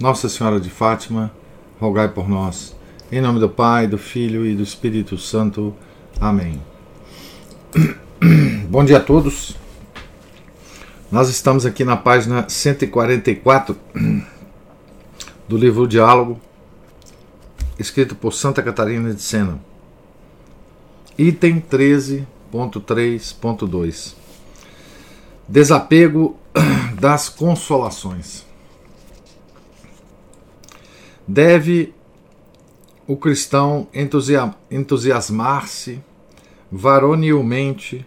Nossa Senhora de Fátima, rogai por nós. Em nome do Pai, do Filho e do Espírito Santo. Amém. Bom dia a todos. Nós estamos aqui na página 144 do livro Diálogo, escrito por Santa Catarina de Sena. Item 13.3.2 Desapego das consolações. Deve o cristão entusiasmar-se varonilmente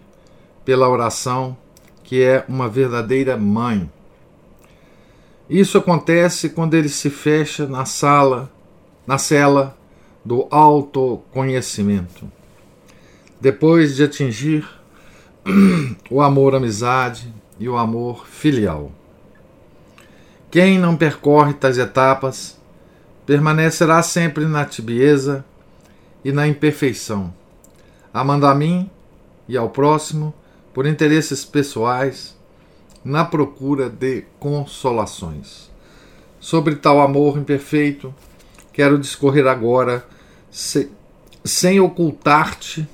pela oração, que é uma verdadeira mãe. Isso acontece quando ele se fecha na sala, na cela do autoconhecimento. Depois de atingir o amor-amizade e o amor filial. Quem não percorre tais etapas permanecerá sempre na tibieza e na imperfeição, amando a mim e ao próximo por interesses pessoais, na procura de consolações. Sobre tal amor imperfeito, quero discorrer agora, se, sem ocultar-te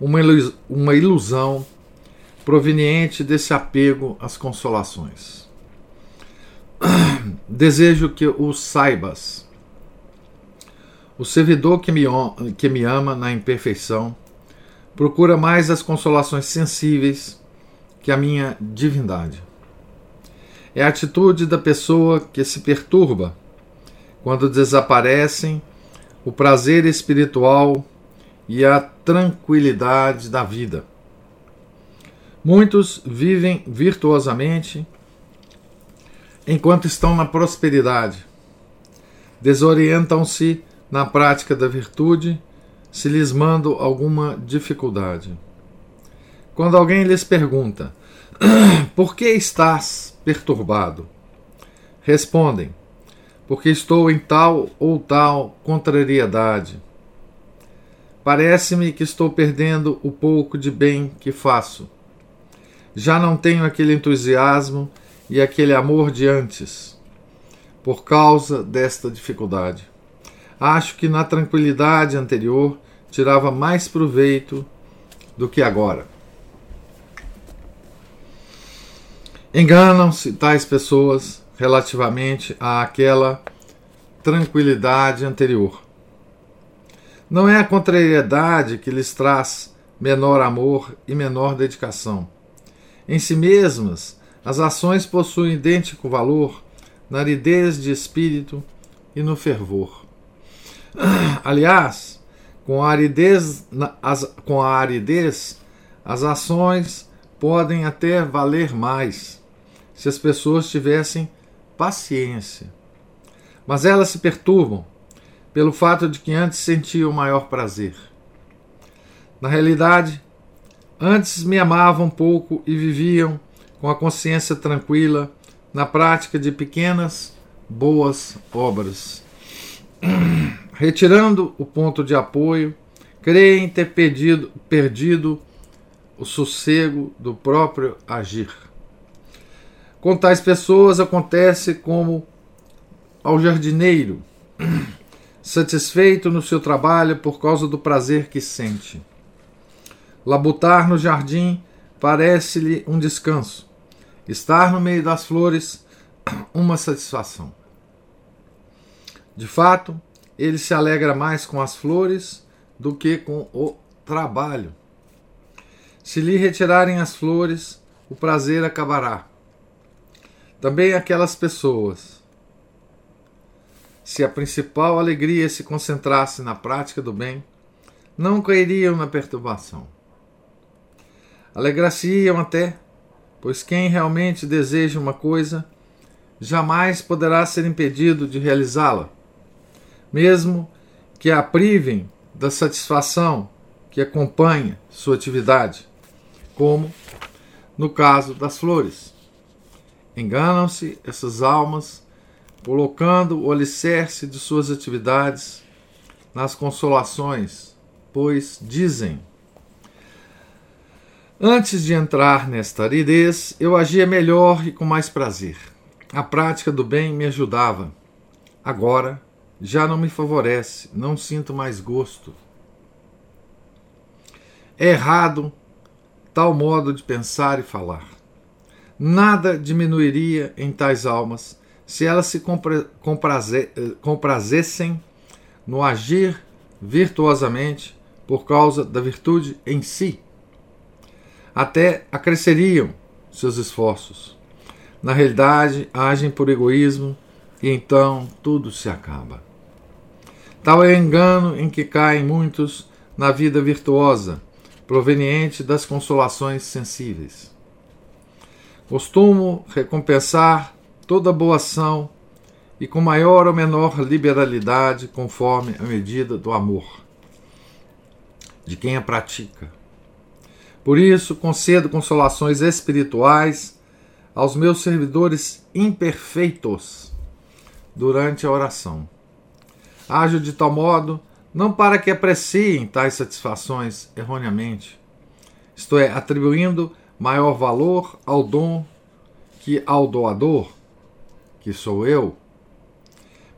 uma ilusão proveniente desse apego às consolações. Desejo que o saibas o servidor que me, que me ama na imperfeição procura mais as consolações sensíveis que a minha divindade. É a atitude da pessoa que se perturba quando desaparecem o prazer espiritual e a tranquilidade da vida. Muitos vivem virtuosamente enquanto estão na prosperidade, desorientam-se na prática da virtude, se lhes mando alguma dificuldade. Quando alguém lhes pergunta: Por que estás perturbado? Respondem: Porque estou em tal ou tal contrariedade. Parece-me que estou perdendo o pouco de bem que faço. Já não tenho aquele entusiasmo e aquele amor de antes, por causa desta dificuldade. Acho que na tranquilidade anterior tirava mais proveito do que agora. Enganam-se tais pessoas relativamente àquela tranquilidade anterior. Não é a contrariedade que lhes traz menor amor e menor dedicação. Em si mesmas, as ações possuem idêntico valor na aridez de espírito e no fervor. Aliás, com a aridez, as, com a aridez, as ações podem até valer mais se as pessoas tivessem paciência. Mas elas se perturbam pelo fato de que antes sentiam maior prazer. Na realidade, antes me amavam pouco e viviam com a consciência tranquila na prática de pequenas boas obras. retirando o ponto de apoio, creem ter perdido, perdido o sossego do próprio agir. Com tais pessoas acontece como ao jardineiro, satisfeito no seu trabalho por causa do prazer que sente. Labutar no jardim parece-lhe um descanso, estar no meio das flores, uma satisfação. De fato, ele se alegra mais com as flores do que com o trabalho. Se lhe retirarem as flores, o prazer acabará. Também aquelas pessoas, se a principal alegria se concentrasse na prática do bem, não cairiam na perturbação. Alegra-se-iam até, pois quem realmente deseja uma coisa jamais poderá ser impedido de realizá-la, mesmo que a privem da satisfação que acompanha sua atividade, como no caso das flores. Enganam-se essas almas colocando o alicerce de suas atividades nas consolações, pois dizem: Antes de entrar nesta aridez, eu agia melhor e com mais prazer. A prática do bem me ajudava. Agora já não me favorece, não sinto mais gosto. É errado tal modo de pensar e falar. Nada diminuiria em tais almas se elas se compraze comprazessem no agir virtuosamente por causa da virtude em si até acresceriam seus esforços. Na realidade, agem por egoísmo e então tudo se acaba. Tal é o engano em que caem muitos na vida virtuosa, proveniente das consolações sensíveis. Costumo recompensar toda boa ação e com maior ou menor liberalidade, conforme a medida do amor de quem a pratica. Por isso, concedo consolações espirituais aos meus servidores imperfeitos durante a oração. Ajo de tal modo não para que apreciem tais satisfações erroneamente, isto é, atribuindo maior valor ao dom que ao doador, que sou eu.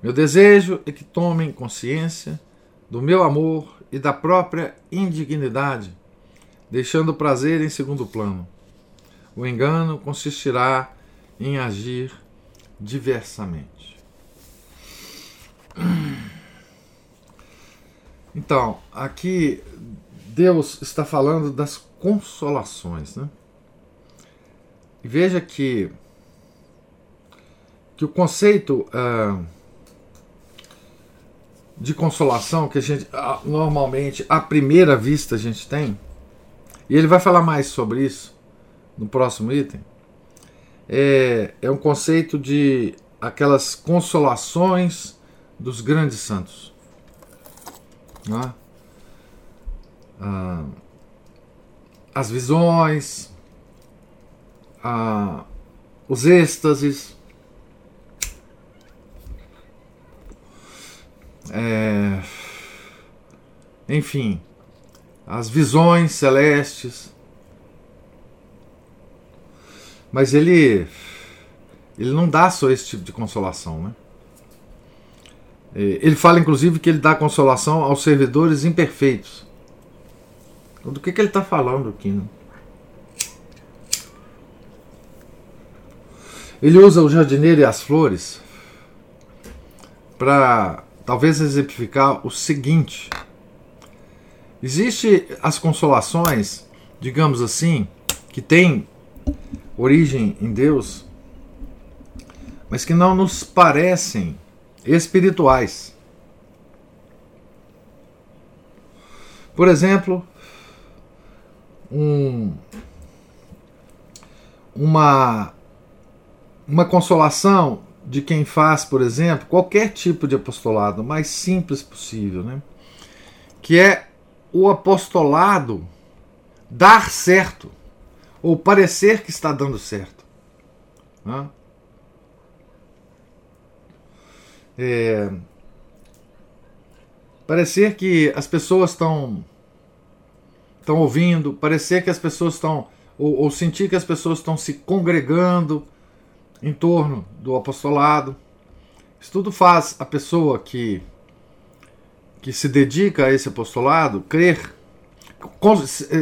Meu desejo é que tomem consciência do meu amor e da própria indignidade deixando o prazer em segundo plano. O engano consistirá em agir diversamente. Então, aqui Deus está falando das consolações, né? Veja que que o conceito uh, de consolação que a gente normalmente à primeira vista a gente tem e ele vai falar mais sobre isso no próximo item. É, é um conceito de aquelas consolações dos grandes santos. É? Ah, as visões, ah, os êxtases, é, enfim, as visões celestes. Mas ele ele não dá só esse tipo de consolação, né? É, ele fala inclusive que ele dá consolação aos servidores imperfeitos. Do que, que ele está falando aqui? Né? Ele usa o jardineiro e as flores para talvez exemplificar o seguinte: Existe as consolações, digamos assim, que têm origem em Deus, mas que não nos parecem espirituais. Por exemplo, um, uma, uma consolação de quem faz, por exemplo, qualquer tipo de apostolado, mais simples possível, né? que é o apostolado dar certo, ou parecer que está dando certo. Né? É, parecer que as pessoas estão estão ouvindo, parecer que as pessoas estão ou, ou sentir que as pessoas estão se congregando em torno do apostolado. Isso tudo faz a pessoa que que se dedica a esse apostolado crer,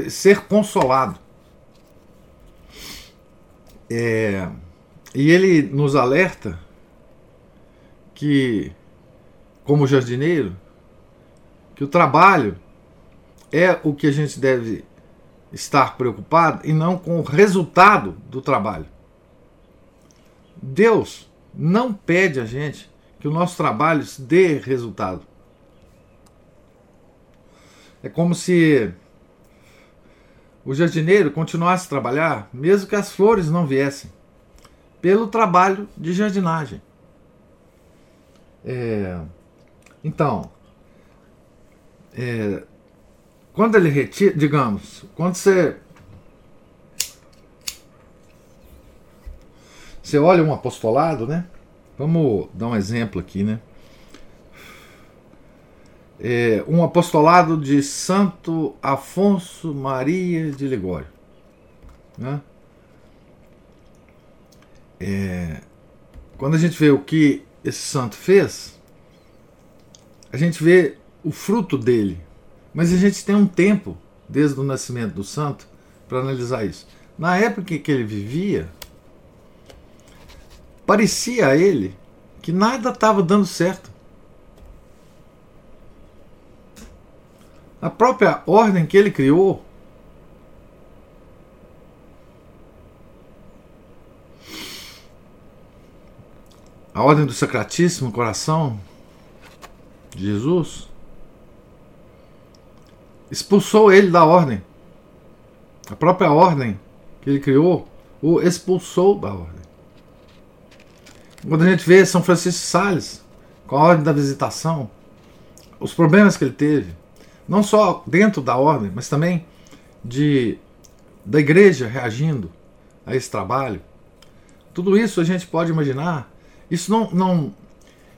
ser consolado. É, e ele nos alerta que, como jardineiro, que o trabalho é o que a gente deve estar preocupado e não com o resultado do trabalho. Deus não pede a gente que o nosso trabalho dê resultado. É como se o jardineiro continuasse a trabalhar, mesmo que as flores não viessem. pelo trabalho de jardinagem. É, então, é, quando ele retira, digamos, quando você você olha um apostolado, né? Vamos dar um exemplo aqui, né? É, um apostolado de Santo Afonso Maria de Ligório. Né? É, quando a gente vê o que esse santo fez, a gente vê o fruto dele. Mas a gente tem um tempo, desde o nascimento do santo, para analisar isso. Na época que ele vivia, parecia a ele que nada estava dando certo. A própria ordem que ele criou a ordem do Sacratíssimo Coração de Jesus expulsou ele da ordem. A própria ordem que ele criou o expulsou da ordem. Quando a gente vê São Francisco de Sales com a ordem da visitação, os problemas que ele teve, não só dentro da ordem, mas também de da igreja reagindo a esse trabalho. Tudo isso a gente pode imaginar. Isso não, não,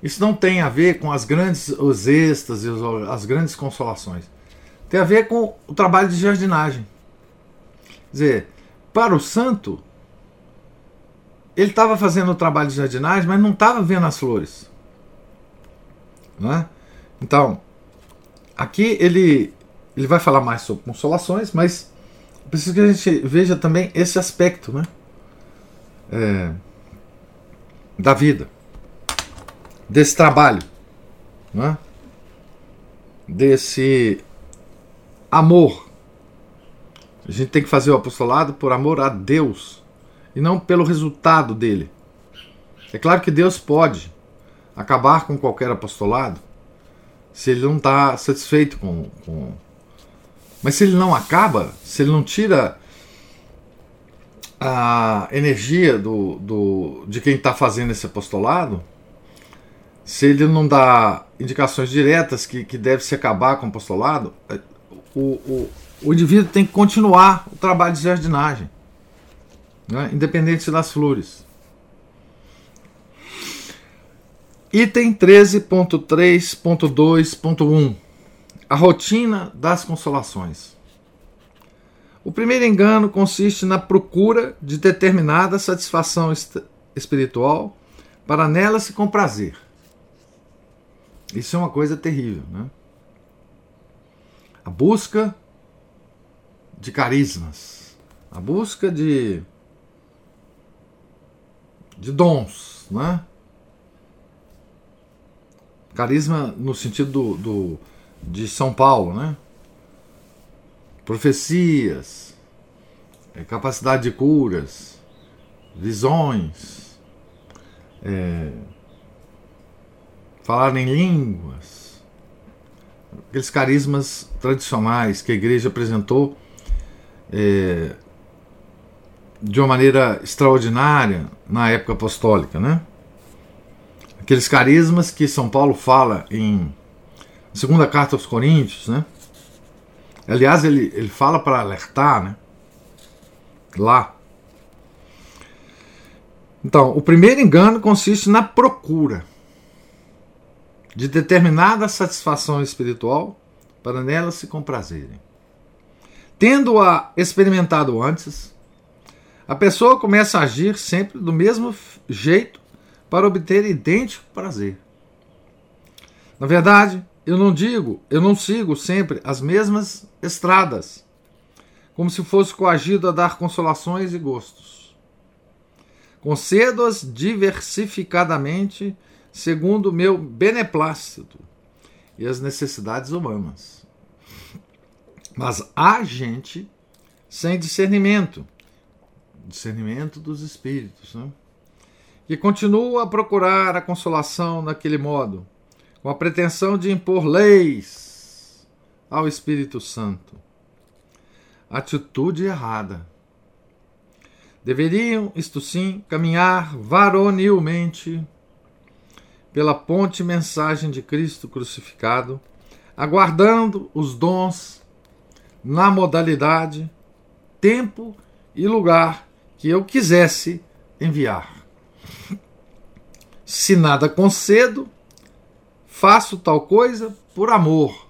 isso não tem a ver com as grandes os êxtases, as grandes consolações. Tem a ver com o trabalho de jardinagem. Quer dizer, para o santo, ele estava fazendo o trabalho de jardinagem, mas não estava vendo as flores. Não é? Então, aqui ele, ele vai falar mais sobre consolações, mas preciso que a gente veja também esse aspecto né? É, da vida, desse trabalho, não é? desse amor. A gente tem que fazer o apostolado por amor a Deus e não pelo resultado dele. É claro que Deus pode acabar com qualquer apostolado se ele não está satisfeito com, com. Mas se ele não acaba, se ele não tira a energia do, do, de quem está fazendo esse apostolado, se ele não dá indicações diretas que, que deve se acabar com o apostolado, é, o, o, o indivíduo tem que continuar o trabalho de jardinagem né? independente das flores. Item 13.3.2.1 A rotina das consolações. O primeiro engano consiste na procura de determinada satisfação espiritual para nela se comprazer. Isso é uma coisa terrível. Né? A busca de carismas, a busca de de dons, né? Carisma no sentido do, do, de São Paulo, né? Profecias, é, capacidade de curas, visões, é, falar em línguas, aqueles carismas tradicionais que a igreja apresentou é, de uma maneira extraordinária na época apostólica, né? Aqueles carismas que São Paulo fala em segunda carta aos Coríntios, né? Aliás, ele, ele fala para alertar, né? Lá. Então, o primeiro engano consiste na procura de determinada satisfação espiritual para nela se comprazerem. Tendo-a experimentado antes, a pessoa começa a agir sempre do mesmo jeito para obter idêntico prazer. Na verdade, eu não digo, eu não sigo sempre as mesmas estradas, como se fosse coagido a dar consolações e gostos. Concedo-as diversificadamente segundo o meu beneplácito e as necessidades humanas. Mas há gente sem discernimento discernimento dos espíritos, né? que continua a procurar a consolação naquele modo, com a pretensão de impor leis ao Espírito Santo. Atitude errada. deveriam, isto sim, caminhar varonilmente pela ponte mensagem de Cristo crucificado, aguardando os dons na modalidade, tempo e lugar que eu quisesse enviar. Se nada concedo, faço tal coisa por amor,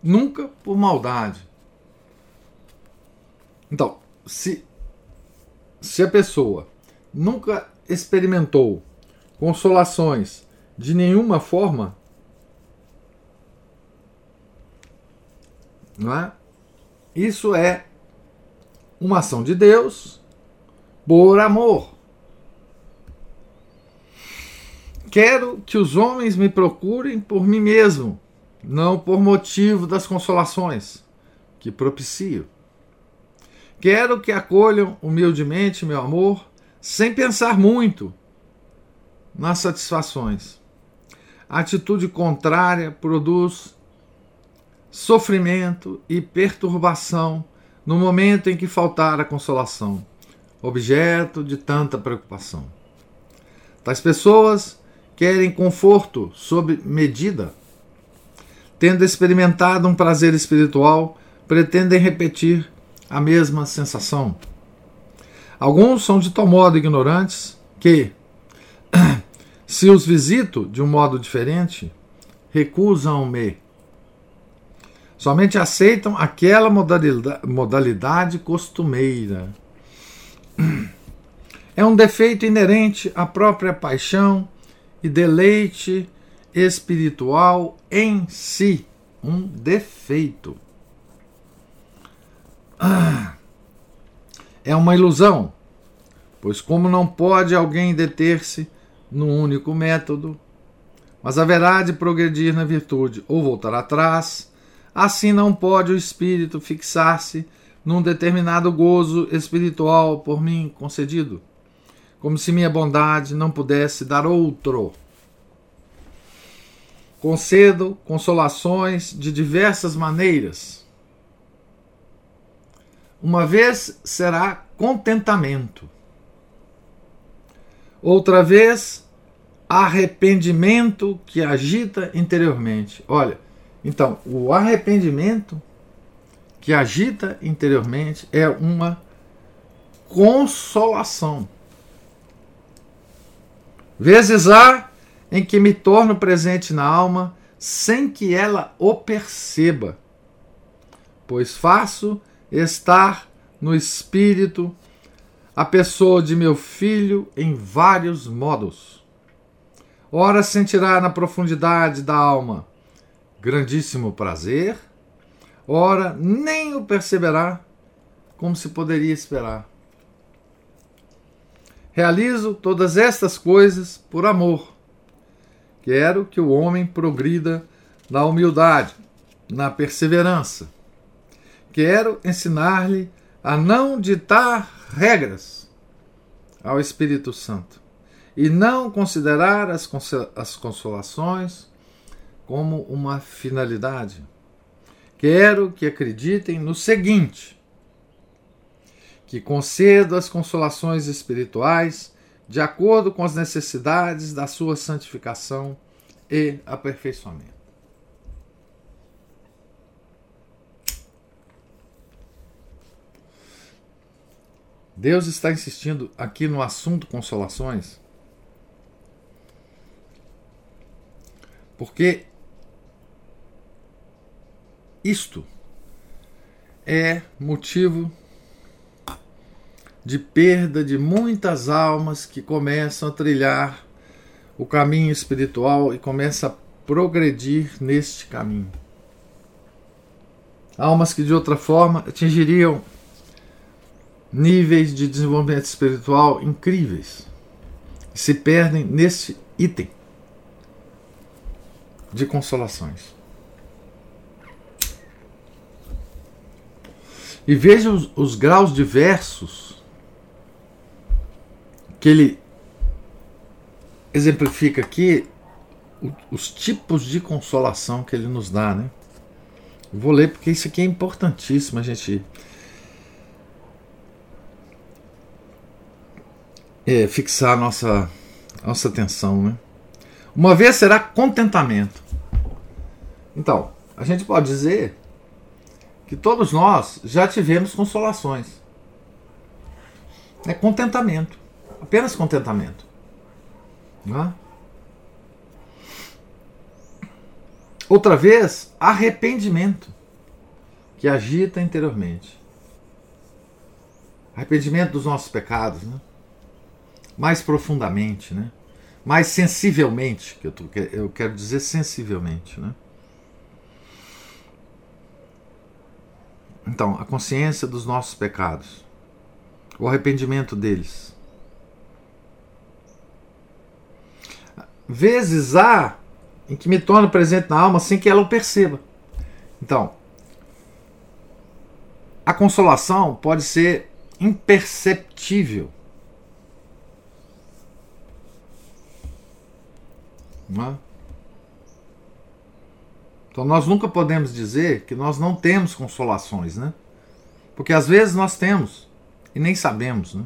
nunca por maldade. Então, se, se a pessoa nunca experimentou consolações de nenhuma forma, não é? Isso é uma ação de Deus por amor. Quero que os homens me procurem por mim mesmo, não por motivo das consolações que propicio. Quero que acolham humildemente meu amor, sem pensar muito nas satisfações. A atitude contrária produz sofrimento e perturbação no momento em que faltar a consolação, objeto de tanta preocupação. Tais pessoas querem conforto sob medida. Tendo experimentado um prazer espiritual, pretendem repetir a mesma sensação. Alguns são de tal modo ignorantes que, se os visito de um modo diferente, recusam-me Somente aceitam aquela modalidade, costumeira. É um defeito inerente à própria paixão e deleite espiritual em si. Um defeito. É uma ilusão, pois, como não pode alguém deter-se num único método, mas haverá de progredir na virtude ou voltar atrás Assim não pode o espírito fixar-se num determinado gozo espiritual por mim concedido, como se minha bondade não pudesse dar outro. Concedo consolações de diversas maneiras. Uma vez será contentamento, outra vez arrependimento que agita interiormente. Olha, então, o arrependimento que agita interiormente é uma consolação. Vezes há em que me torno presente na alma sem que ela o perceba, pois faço estar no espírito a pessoa de meu filho em vários modos. Ora sentirá na profundidade da alma grandíssimo prazer, ora nem o perceberá como se poderia esperar. Realizo todas estas coisas por amor. Quero que o homem progrida na humildade, na perseverança. Quero ensinar-lhe a não ditar regras ao Espírito Santo e não considerar as consolações como uma finalidade. Quero que acreditem no seguinte: que concedo as consolações espirituais de acordo com as necessidades da sua santificação e aperfeiçoamento. Deus está insistindo aqui no assunto consolações, porque isto é motivo de perda de muitas almas que começam a trilhar o caminho espiritual e começam a progredir neste caminho. Almas que de outra forma atingiriam níveis de desenvolvimento espiritual incríveis se perdem neste item de consolações. E veja os, os graus diversos que ele exemplifica aqui, os tipos de consolação que ele nos dá, né? Vou ler porque isso aqui é importantíssimo, a gente é, fixar a nossa, nossa atenção. Né? Uma vez será contentamento. Então, a gente pode dizer que todos nós já tivemos consolações. É contentamento. Apenas contentamento. Não é? Outra vez, arrependimento que agita interiormente. Arrependimento dos nossos pecados, né? mais profundamente, né? mais sensivelmente, que eu, tô, eu quero dizer sensivelmente. Né? Então, a consciência dos nossos pecados, o arrependimento deles. Vezes há em que me torno presente na alma sem que ela o perceba. Então, a consolação pode ser imperceptível. Não é? Então nós nunca podemos dizer que nós não temos consolações, né? Porque às vezes nós temos e nem sabemos, né?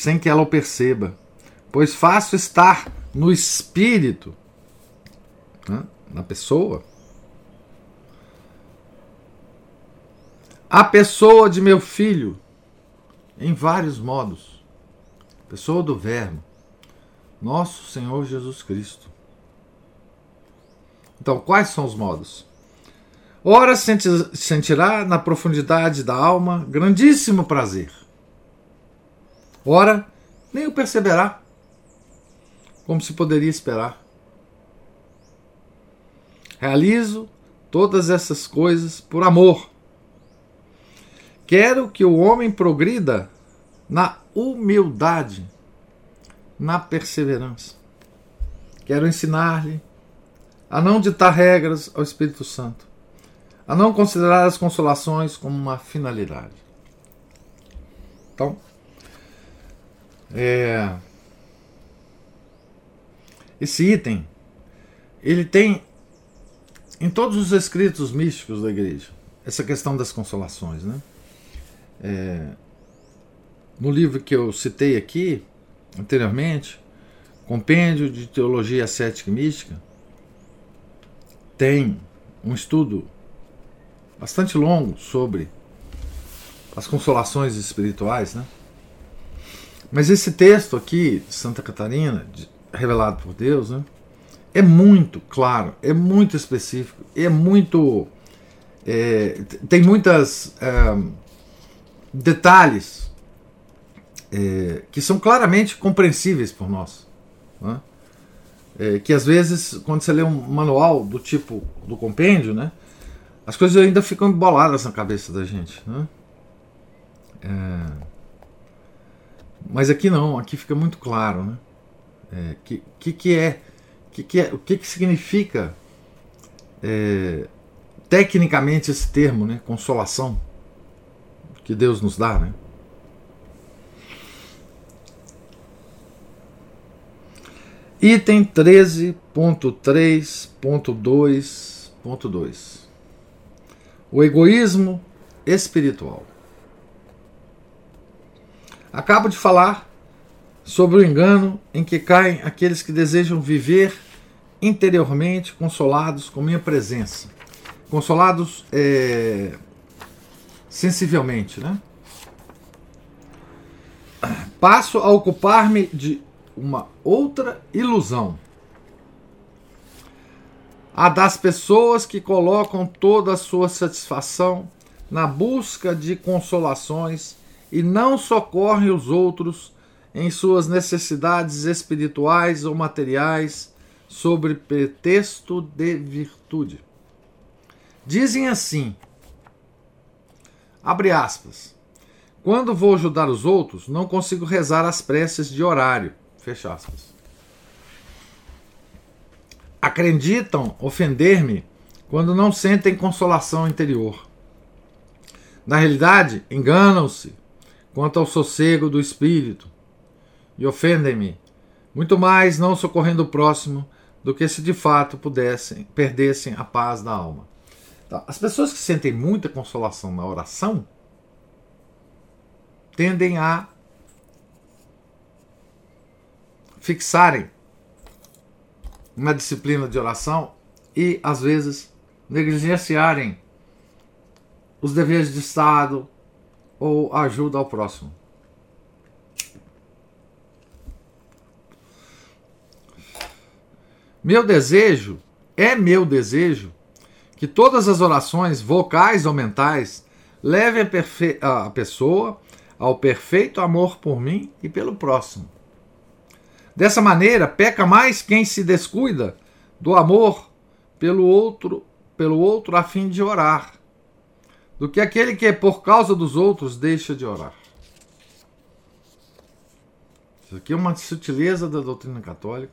Sem que ela o perceba. Pois fácil estar no espírito, né? na pessoa. A pessoa de meu filho, em vários modos. Pessoa do Verbo nosso Senhor Jesus Cristo. Então, quais são os modos? Ora sentirá na profundidade da alma grandíssimo prazer. Ora, nem o perceberá, como se poderia esperar. Realizo todas essas coisas por amor. Quero que o homem progrida na humildade na perseverança. Quero ensinar-lhe a não ditar regras ao Espírito Santo, a não considerar as consolações como uma finalidade. Então, é, esse item ele tem em todos os escritos místicos da igreja essa questão das consolações, né? É, no livro que eu citei aqui, anteriormente, Compêndio de Teologia Cética e Mística, tem um estudo bastante longo sobre as consolações espirituais, né? Mas esse texto aqui, Santa Catarina, revelado por Deus, né? É muito claro, é muito específico, é muito. É, tem muitas é, detalhes é, que são claramente compreensíveis por nós. Né? É, que às vezes, quando você lê um manual do tipo do compêndio, né, as coisas ainda ficam emboladas na cabeça da gente. Né? É, mas aqui não, aqui fica muito claro. Né? É, que, que, que é, que, que é, o que, que significa é, tecnicamente esse termo, né, consolação, que Deus nos dá, né? Item 13.3.2.2 O egoísmo espiritual. Acabo de falar sobre o engano em que caem aqueles que desejam viver interiormente consolados com minha presença. Consolados é, sensivelmente, né? Passo a ocupar-me de uma outra ilusão. A das pessoas que colocam toda a sua satisfação na busca de consolações e não socorrem os outros em suas necessidades espirituais ou materiais sobre pretexto de virtude. Dizem assim: abre aspas. Quando vou ajudar os outros, não consigo rezar as preces de horário Fecha aspas. Acreditam ofender-me quando não sentem consolação interior. Na realidade, enganam-se quanto ao sossego do espírito e ofendem-me muito mais não socorrendo o próximo do que se de fato pudessem perdessem a paz da alma. Então, as pessoas que sentem muita consolação na oração tendem a fixarem uma disciplina de oração e, às vezes, negligenciarem os deveres de Estado ou ajuda ao próximo. Meu desejo, é meu desejo, que todas as orações, vocais ou mentais, levem a, a pessoa ao perfeito amor por mim e pelo próximo. Dessa maneira, peca mais quem se descuida do amor pelo outro, pelo outro a fim de orar, do que aquele que por causa dos outros deixa de orar. Isso aqui é uma sutileza da doutrina católica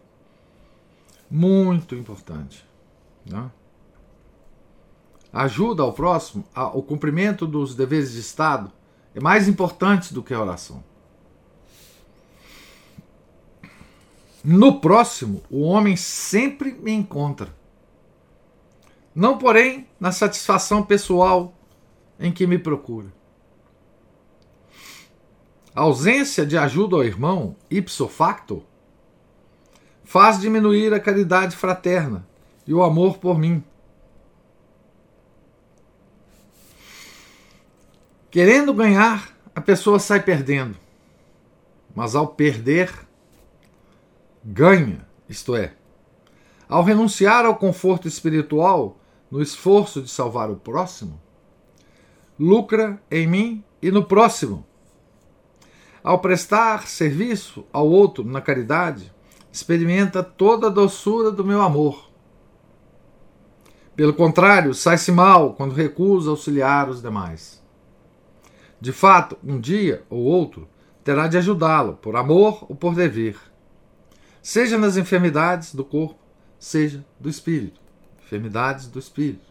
muito importante. Né? Ajuda ao próximo, o cumprimento dos deveres de Estado é mais importante do que a oração. No próximo, o homem sempre me encontra. Não, porém, na satisfação pessoal em que me procura. A ausência de ajuda ao irmão, ipso facto, faz diminuir a caridade fraterna e o amor por mim. Querendo ganhar, a pessoa sai perdendo. Mas ao perder, ganha, isto é, ao renunciar ao conforto espiritual no esforço de salvar o próximo, lucra em mim e no próximo. Ao prestar serviço ao outro na caridade, experimenta toda a doçura do meu amor. Pelo contrário, sai-se mal quando recusa auxiliar os demais. De fato, um dia ou outro terá de ajudá-lo, por amor ou por dever. Seja nas enfermidades do corpo, seja do espírito. Enfermidades do espírito.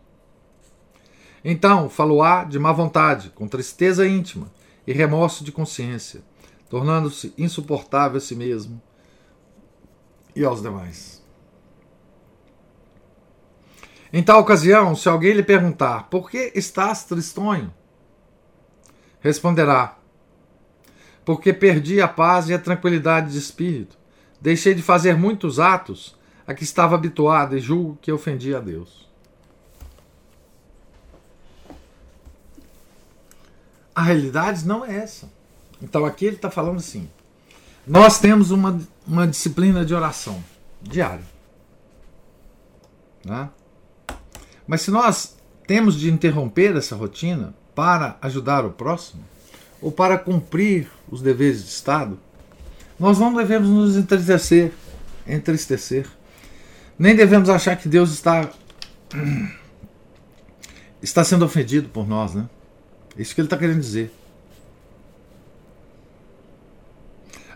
Então, falo-á de má vontade, com tristeza íntima e remorso de consciência, tornando-se insuportável a si mesmo e aos demais. Em tal ocasião, se alguém lhe perguntar por que estás tristonho, responderá: Porque perdi a paz e a tranquilidade de espírito. Deixei de fazer muitos atos a que estava habituado e julgo que ofendi a Deus. A realidade não é essa. Então aqui ele está falando assim: nós temos uma, uma disciplina de oração diária. Né? Mas se nós temos de interromper essa rotina para ajudar o próximo, ou para cumprir os deveres de Estado, nós não devemos nos entristecer, entristecer. Nem devemos achar que Deus está está sendo ofendido por nós, né? É isso que ele está querendo dizer.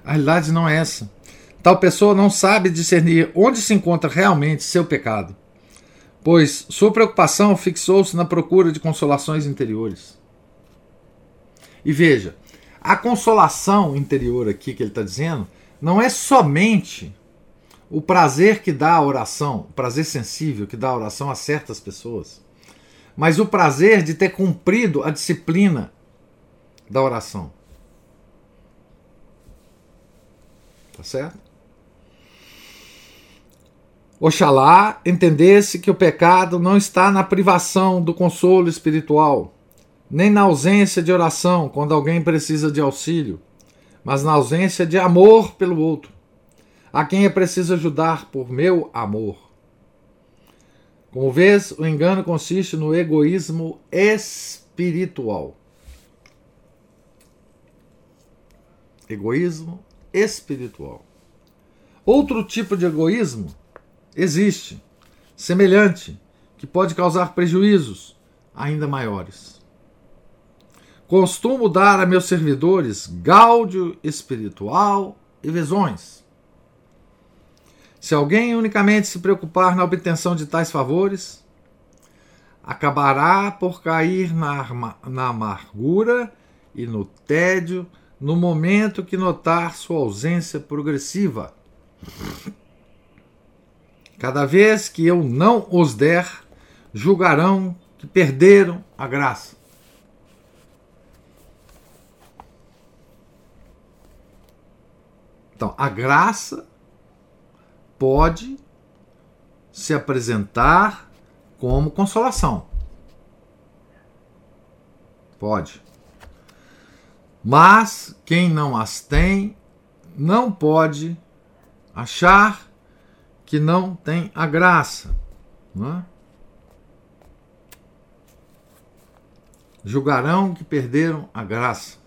A realidade não é essa. Tal pessoa não sabe discernir onde se encontra realmente seu pecado, pois sua preocupação fixou-se na procura de consolações interiores. E veja, a consolação interior aqui que ele está dizendo não é somente o prazer que dá a oração, o prazer sensível que dá a oração a certas pessoas, mas o prazer de ter cumprido a disciplina da oração. Tá certo? Oxalá entendesse que o pecado não está na privação do consolo espiritual, nem na ausência de oração quando alguém precisa de auxílio, mas na ausência de amor pelo outro, a quem é preciso ajudar por meu amor. Como vês, o engano consiste no egoísmo espiritual. Egoísmo espiritual. Outro tipo de egoísmo existe, semelhante, que pode causar prejuízos ainda maiores. Costumo dar a meus servidores gáudio espiritual e visões. Se alguém unicamente se preocupar na obtenção de tais favores, acabará por cair na, na amargura e no tédio no momento que notar sua ausência progressiva. Cada vez que eu não os der, julgarão que perderam a graça. Então, a graça pode se apresentar como consolação. Pode. Mas quem não as tem não pode achar que não tem a graça. Não é? Julgarão que perderam a graça.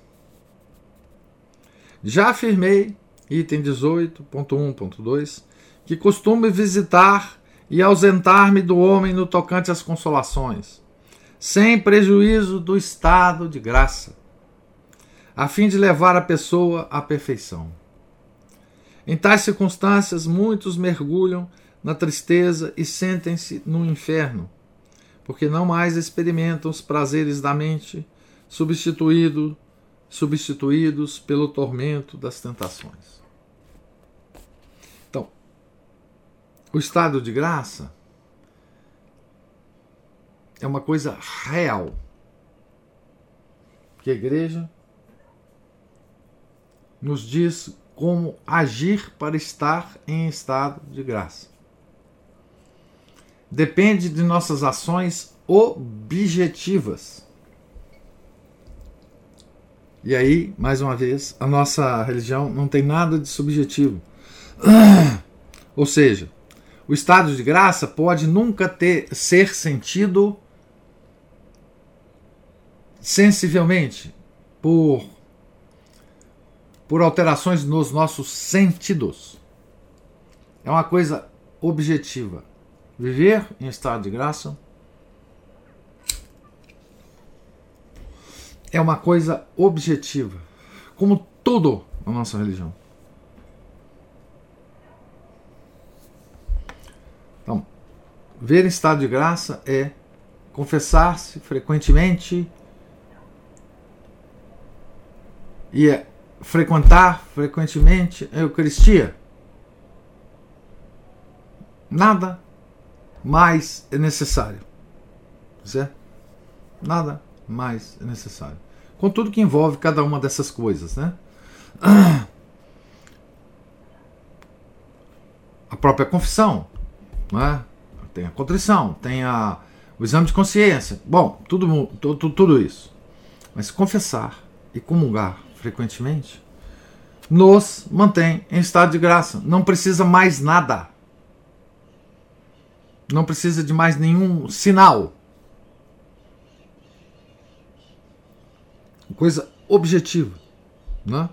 Já afirmei item 18.1.2, que costume visitar e ausentar-me do homem no tocante às consolações, sem prejuízo do estado de graça, a fim de levar a pessoa à perfeição. Em tais circunstâncias, muitos mergulham na tristeza e sentem-se no inferno, porque não mais experimentam os prazeres da mente, substituído substituídos pelo tormento das tentações. O estado de graça é uma coisa real que a igreja nos diz como agir para estar em estado de graça. Depende de nossas ações objetivas e aí, mais uma vez, a nossa religião não tem nada de subjetivo. Ou seja, o estado de graça pode nunca ter ser sentido sensivelmente por por alterações nos nossos sentidos. É uma coisa objetiva. Viver em estado de graça é uma coisa objetiva, como tudo na nossa religião. Então, ver em estado de graça é confessar-se frequentemente e é frequentar frequentemente a Eucaristia. Nada mais é necessário. Certo? Nada mais é necessário. Com tudo que envolve cada uma dessas coisas, né? A própria confissão, né? Tem a contrição, tem a, o exame de consciência. Bom, tudo, tudo, tudo isso. Mas confessar e comungar frequentemente nos mantém em estado de graça. Não precisa mais nada. Não precisa de mais nenhum sinal. coisa objetiva. Né?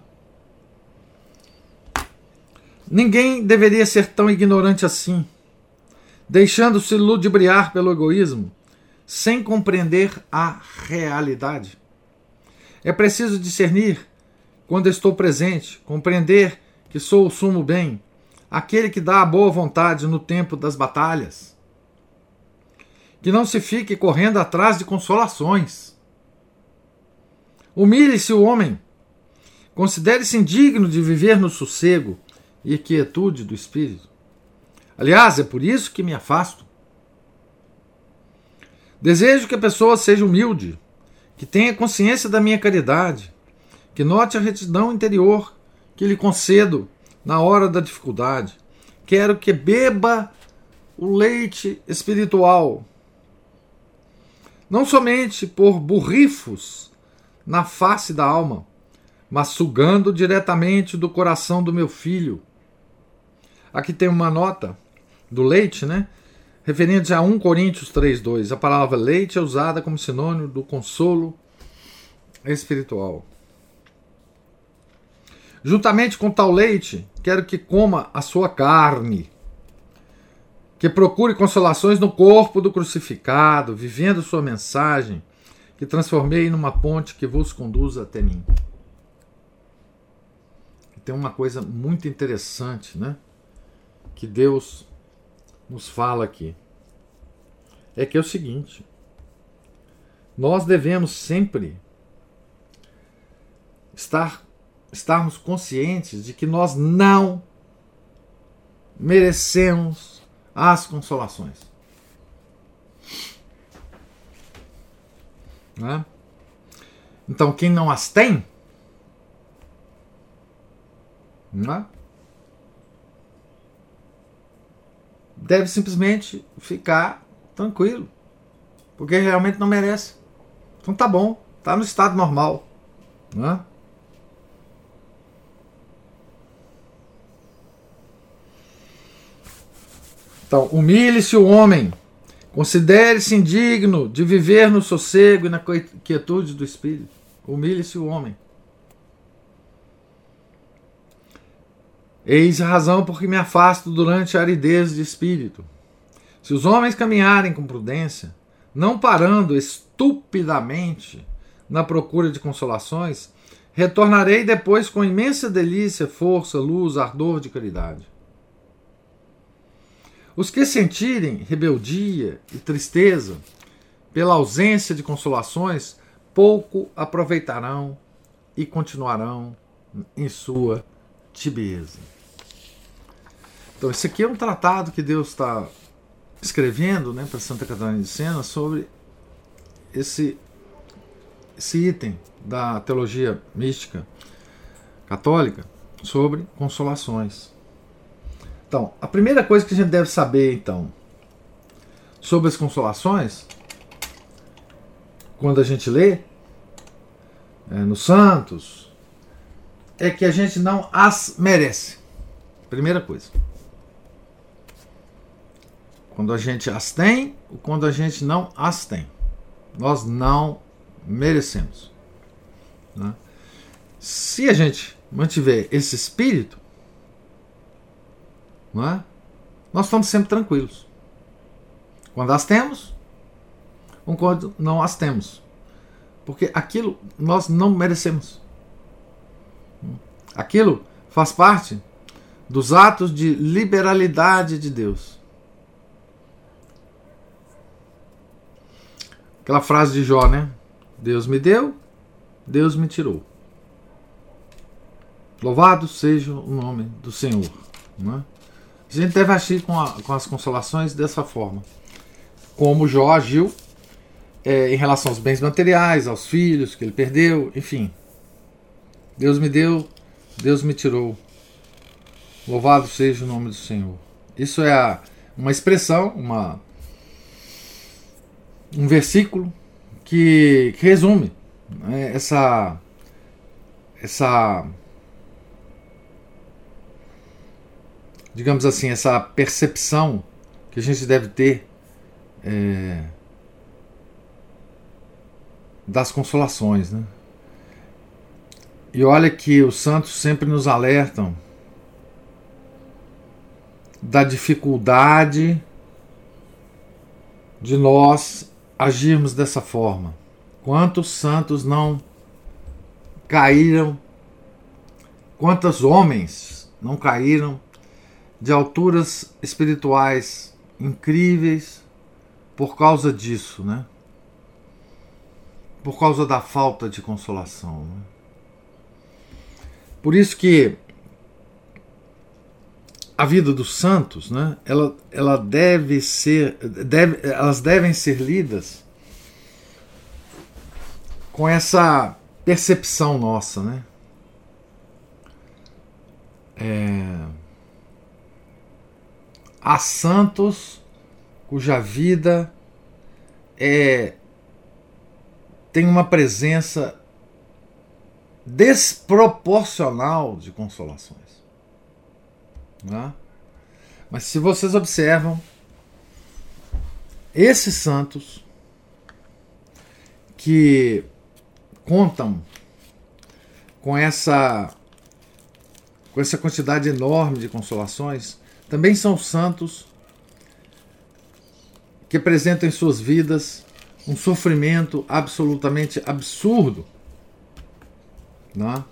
Ninguém deveria ser tão ignorante assim, deixando-se ludibriar pelo egoísmo, sem compreender a realidade. É preciso discernir quando estou presente, compreender que sou o sumo bem, aquele que dá a boa vontade no tempo das batalhas. Que não se fique correndo atrás de consolações Humilhe-se o homem. Considere-se indigno de viver no sossego e quietude do espírito. Aliás, é por isso que me afasto. Desejo que a pessoa seja humilde, que tenha consciência da minha caridade, que note a retidão interior que lhe concedo na hora da dificuldade. Quero que beba o leite espiritual, não somente por burrifos na face da alma, mas sugando diretamente do coração do meu filho. Aqui tem uma nota do leite, né? Referente a 1 Coríntios 3,2. A palavra leite é usada como sinônimo do consolo espiritual. Juntamente com tal leite, quero que coma a sua carne, que procure consolações no corpo do crucificado, vivendo sua mensagem, que transformei numa ponte que vos conduz até mim. tem uma coisa muito interessante, né? Que Deus nos fala aqui. É que é o seguinte: nós devemos sempre estar estarmos conscientes de que nós não merecemos as consolações. Né? Então, quem não as tem, né? Deve simplesmente ficar tranquilo, porque realmente não merece. Então tá bom, tá no estado normal, né? Então, humilhe-se o homem, considere-se indigno de viver no sossego e na quietude do espírito. Humilhe-se o homem. Eis a razão por que me afasto durante a aridez de espírito. Se os homens caminharem com prudência, não parando estupidamente na procura de consolações, retornarei depois com imensa delícia, força, luz, ardor de caridade. Os que sentirem rebeldia e tristeza pela ausência de consolações, pouco aproveitarão e continuarão em sua tibieza. Então, esse aqui é um tratado que Deus está escrevendo né, para Santa Catarina de Sena sobre esse, esse item da teologia mística católica sobre consolações. Então, a primeira coisa que a gente deve saber, então, sobre as consolações, quando a gente lê é, nos Santos, é que a gente não as merece. Primeira coisa. Quando a gente as tem ou quando a gente não as tem. Nós não merecemos. Né? Se a gente mantiver esse espírito, é? Nós estamos sempre tranquilos. Quando as temos, ou quando não as temos. Porque aquilo nós não merecemos. Aquilo faz parte dos atos de liberalidade de Deus. Aquela frase de Jó, né? Deus me deu, Deus me tirou. Louvado seja o nome do Senhor. Não é? A gente deve agir com, a, com as consolações dessa forma. Como Jó agiu é, em relação aos bens materiais, aos filhos que ele perdeu, enfim. Deus me deu, Deus me tirou. Louvado seja o nome do Senhor. Isso é a, uma expressão, uma, um versículo que, que resume né, essa, essa digamos assim, essa percepção que a gente deve ter é, das consolações. Né? E olha que os santos sempre nos alertam da dificuldade de nós agirmos dessa forma. Quantos santos não caíram? Quantos homens não caíram de alturas espirituais incríveis por causa disso, né? Por causa da falta de consolação. Né? Por isso que a vida dos santos, né? Ela, ela deve ser, deve, elas devem ser lidas com essa percepção nossa, né? É, Há santos cuja vida é, tem uma presença desproporcional de consolações. Né? Mas se vocês observam, esses santos que contam com essa com essa quantidade enorme de consolações, também são santos que apresentam em suas vidas um sofrimento absolutamente absurdo. Não é?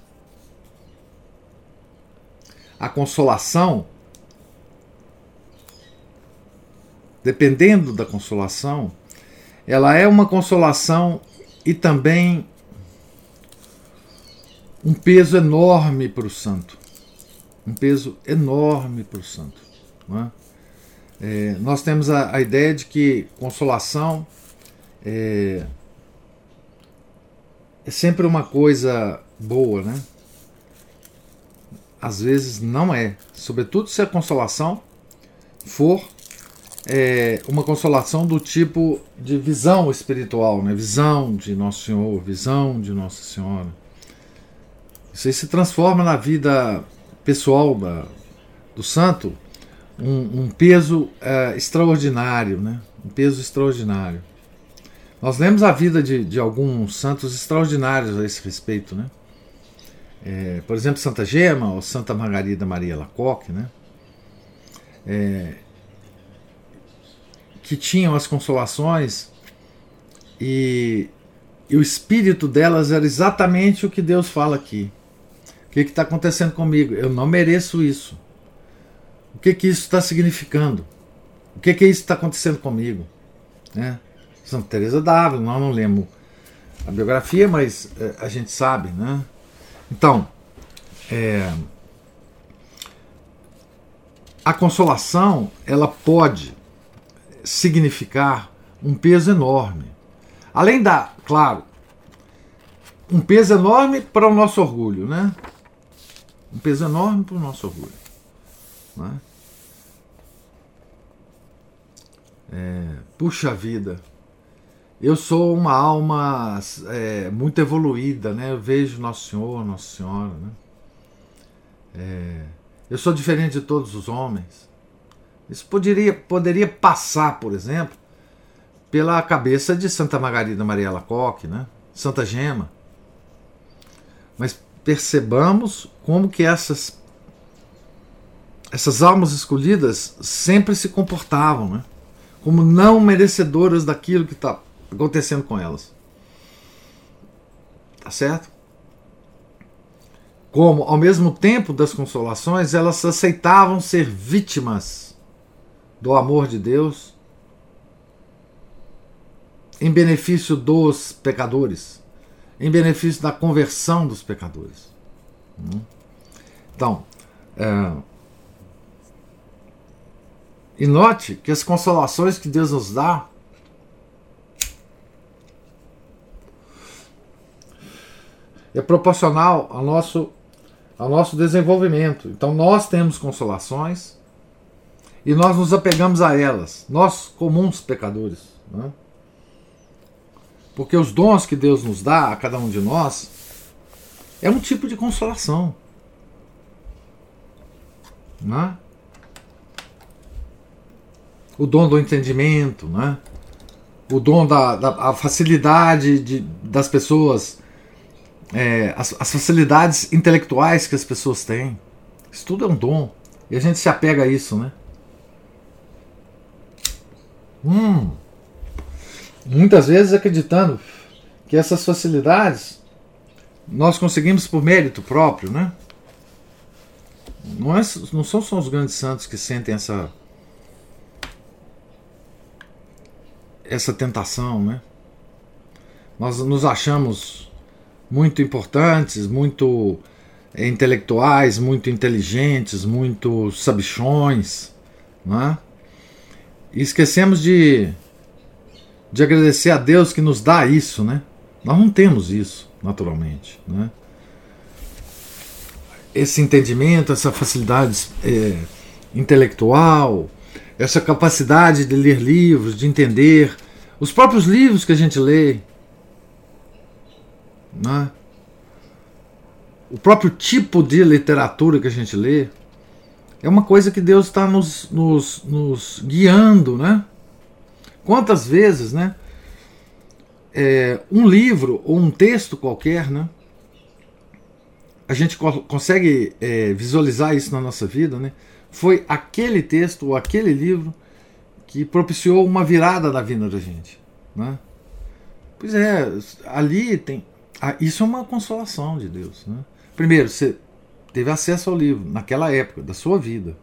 A consolação, dependendo da consolação, ela é uma consolação e também um peso enorme para o santo. Um peso enorme para o santo. Né? É, nós temos a, a, ideia de que consolação é, é sempre uma coisa boa, né? Às vezes não é. Sobretudo se a consolação for é, uma consolação do tipo de visão espiritual, né? visão de Nosso Senhor, visão de Nossa Senhora. Isso aí se transforma na vida pessoal da, do santo um, um peso é, extraordinário, né? um peso extraordinário. Nós lemos a vida de, de alguns santos extraordinários a esse respeito, né? É, por exemplo, Santa Gema ou Santa Margarida Maria Lacoque, né? É, que tinham as consolações e, e, o espírito delas era exatamente o que Deus fala aqui. O que está acontecendo comigo? Eu não mereço isso. O que, que isso está significando? O que, que isso está acontecendo comigo? Né? Santa Teresa d'Ávila, nós não lemos a biografia, mas é, a gente sabe, né? Então, é, a consolação ela pode significar um peso enorme. Além da, claro, um peso enorme para o nosso orgulho, né? Um peso enorme para o nosso orgulho. Né? É, puxa vida, eu sou uma alma é, muito evoluída, né? Eu vejo Nosso Senhor, Nossa Senhora, né? É, eu sou diferente de todos os homens. Isso poderia, poderia passar, por exemplo, pela cabeça de Santa Margarida Maria Lacoque, né? Santa Gema. Mas percebamos como que essas essas almas escolhidas sempre se comportavam, né? Como não merecedoras daquilo que está acontecendo com elas. Tá certo? Como, ao mesmo tempo das consolações, elas aceitavam ser vítimas do amor de Deus em benefício dos pecadores, em benefício da conversão dos pecadores. Hum? Então, é, e note que as consolações que Deus nos dá é proporcional ao nosso, ao nosso desenvolvimento. Então, nós temos consolações e nós nos apegamos a elas, nós comuns pecadores. Né? Porque os dons que Deus nos dá a cada um de nós é um tipo de consolação. Né? O dom do entendimento, né? o dom da, da facilidade de, das pessoas, é, as, as facilidades intelectuais que as pessoas têm. Isso tudo é um dom. E a gente se apega a isso, né? Hum. Muitas vezes acreditando que essas facilidades nós conseguimos por mérito próprio, né? Não, é, não são só os grandes santos que sentem essa essa tentação, né? Nós nos achamos muito importantes, muito intelectuais, muito inteligentes, muito sabichões, né? E esquecemos de, de agradecer a Deus que nos dá isso, né? Nós não temos isso, naturalmente, né? Esse entendimento, essa facilidade é, intelectual, essa capacidade de ler livros, de entender os próprios livros que a gente lê, né? o próprio tipo de literatura que a gente lê, é uma coisa que Deus está nos, nos, nos, guiando, né? Quantas vezes, né? É, um livro ou um texto qualquer, né? A gente co consegue é, visualizar isso na nossa vida, né? Foi aquele texto ou aquele livro que propiciou uma virada na vida da gente, né? Pois é, ali tem. Ah, isso é uma consolação de Deus, né? Primeiro, você teve acesso ao livro naquela época da sua vida.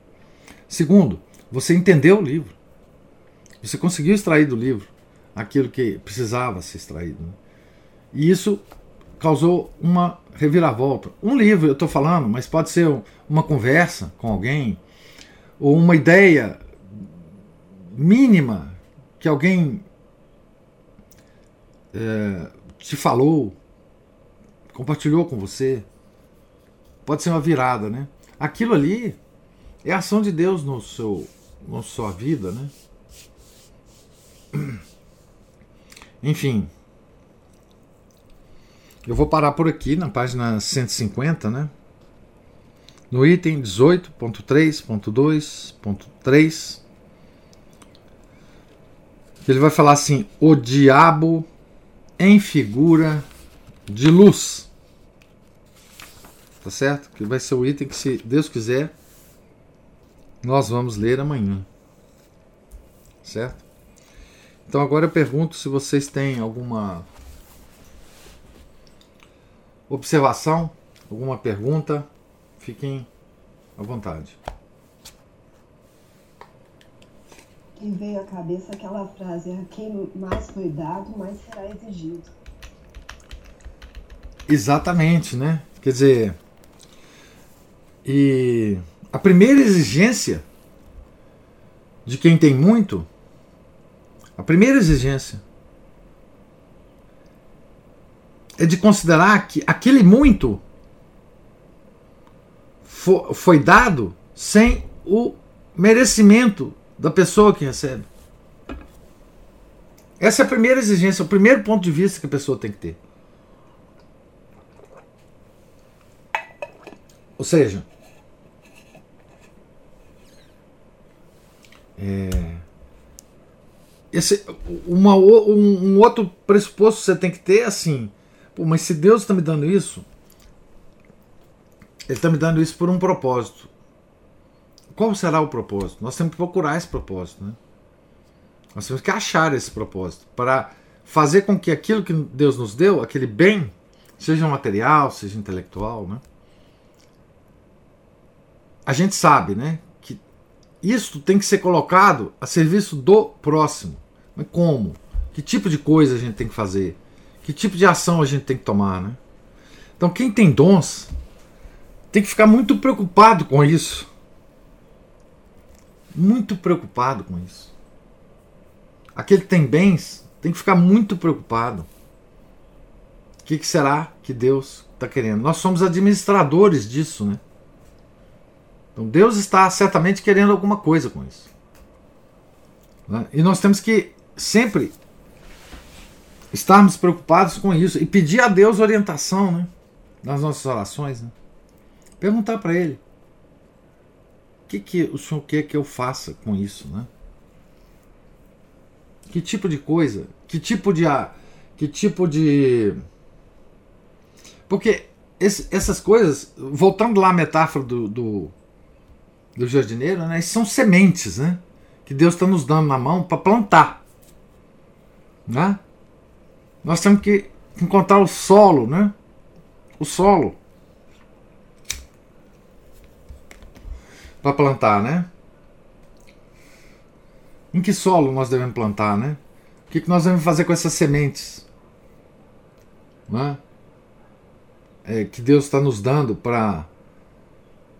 Segundo, você entendeu o livro. Você conseguiu extrair do livro aquilo que precisava ser extraído. Né? E isso causou uma reviravolta. Um livro, eu estou falando, mas pode ser uma conversa com alguém, ou uma ideia mínima que alguém é, te falou, compartilhou com você. Pode ser uma virada, né? Aquilo ali é a ação de Deus no seu, na sua vida, né? Enfim. Eu vou parar por aqui na página 150, né? No item 18.3.2.3, ele vai falar assim: o diabo em figura de luz. Tá certo? Que vai ser o item que, se Deus quiser, nós vamos ler amanhã. Certo? Então agora eu pergunto se vocês têm alguma observação, alguma pergunta, fiquem à vontade. E veio à cabeça aquela frase: a quem mais foi dado, mais será exigido. Exatamente, né? Quer dizer, e a primeira exigência de quem tem muito, a primeira exigência é de considerar que aquele muito foi dado sem o merecimento da pessoa que recebe. Essa é a primeira exigência, o primeiro ponto de vista que a pessoa tem que ter. Ou seja, é, esse, uma, um, um, outro pressuposto que você tem que ter é assim: pô, mas se Deus está me dando isso, Ele está me dando isso por um propósito. Qual será o propósito? Nós temos que procurar esse propósito. Né? Nós temos que achar esse propósito para fazer com que aquilo que Deus nos deu, aquele bem, seja material, seja intelectual, né? a gente sabe, né, isso tem que ser colocado a serviço do próximo. Mas como? Que tipo de coisa a gente tem que fazer? Que tipo de ação a gente tem que tomar, né? Então quem tem dons tem que ficar muito preocupado com isso. Muito preocupado com isso. Aquele que tem bens tem que ficar muito preocupado. O que, que será que Deus está querendo? Nós somos administradores disso, né? Então Deus está certamente querendo alguma coisa com isso. Né? E nós temos que sempre estarmos preocupados com isso e pedir a Deus orientação né? nas nossas orações. Né? Perguntar para Ele: o que, que o Senhor quer que eu faça com isso? Né? Que tipo de coisa? Que tipo de. Que tipo de. Porque esse, essas coisas, voltando lá à metáfora do, do do jardineiro, né? são sementes, né? Que Deus está nos dando na mão para plantar, né? Nós temos que encontrar o solo, né? O solo para plantar, né? Em que solo nós devemos plantar, né? O que, que nós devemos fazer com essas sementes, né? É, que Deus está nos dando para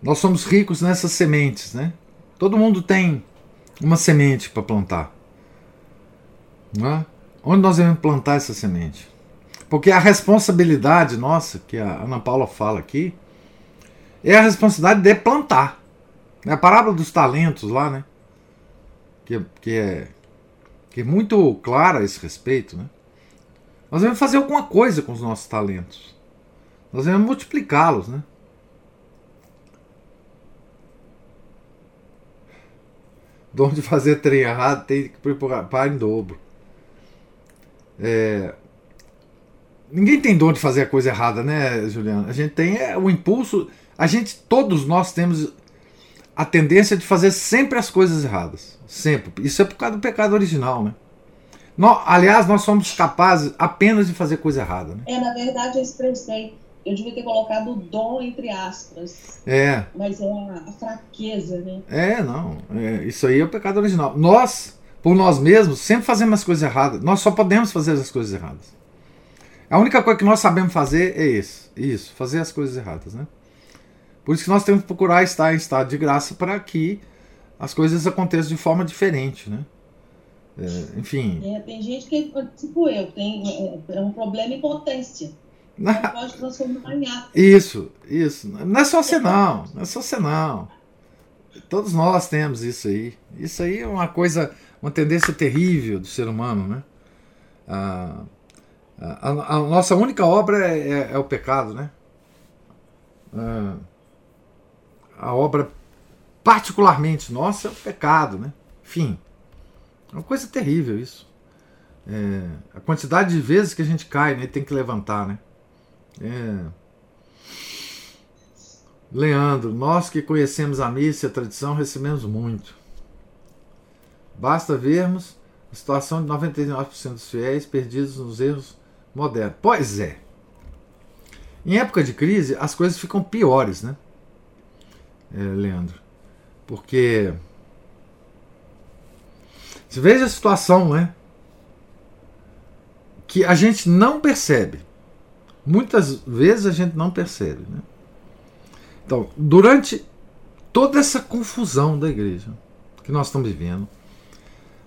nós somos ricos nessas sementes, né? Todo mundo tem uma semente para plantar. Não é? Onde nós devemos plantar essa semente? Porque a responsabilidade nossa, que a Ana Paula fala aqui, é a responsabilidade de plantar. É a parábola dos talentos lá, né? Que, que, é, que é muito clara a esse respeito, né? Nós devemos fazer alguma coisa com os nossos talentos. Nós devemos multiplicá-los, né? De fazer trem errado tem que preparar em dobro. É... Ninguém tem dom de fazer a coisa errada, né, Juliana? A gente tem é, o impulso. A gente, todos nós temos a tendência de fazer sempre as coisas erradas. Sempre. Isso é por causa do pecado original, né? Nós, aliás, nós somos capazes apenas de fazer coisa errada. Né? É, na verdade, eu expressei eu devia ter colocado o dom entre aspas. É. Mas é a, fraqueza, né? É, não. É, isso aí é o pecado original. Nós, por nós mesmos, sempre fazemos as coisas erradas. Nós só podemos fazer as coisas erradas. A única coisa que nós sabemos fazer é isso. Isso, fazer as coisas erradas, né? Por isso que nós temos que procurar estar em estado de graça para que as coisas aconteçam de forma diferente, né? É, enfim. É, tem gente que, tipo eu, tem é, é um problema em potência. Pode transformar em ato. Isso, isso. Não é só você não, não é só você não. Todos nós temos isso aí. Isso aí é uma coisa, uma tendência terrível do ser humano, né? A, a, a nossa única obra é, é, é o pecado, né? A, a obra particularmente nossa é o pecado, né? Enfim, é uma coisa terrível isso. É, a quantidade de vezes que a gente cai, né? Tem que levantar, né? É. Leandro, nós que conhecemos a missa e a tradição recebemos muito. Basta vermos a situação de 99% dos fiéis perdidos nos erros modernos. Pois é. Em época de crise, as coisas ficam piores, né? É, Leandro. Porque. Você veja a situação, né? Que a gente não percebe. Muitas vezes a gente não percebe. Né? Então, durante toda essa confusão da igreja que nós estamos vivendo,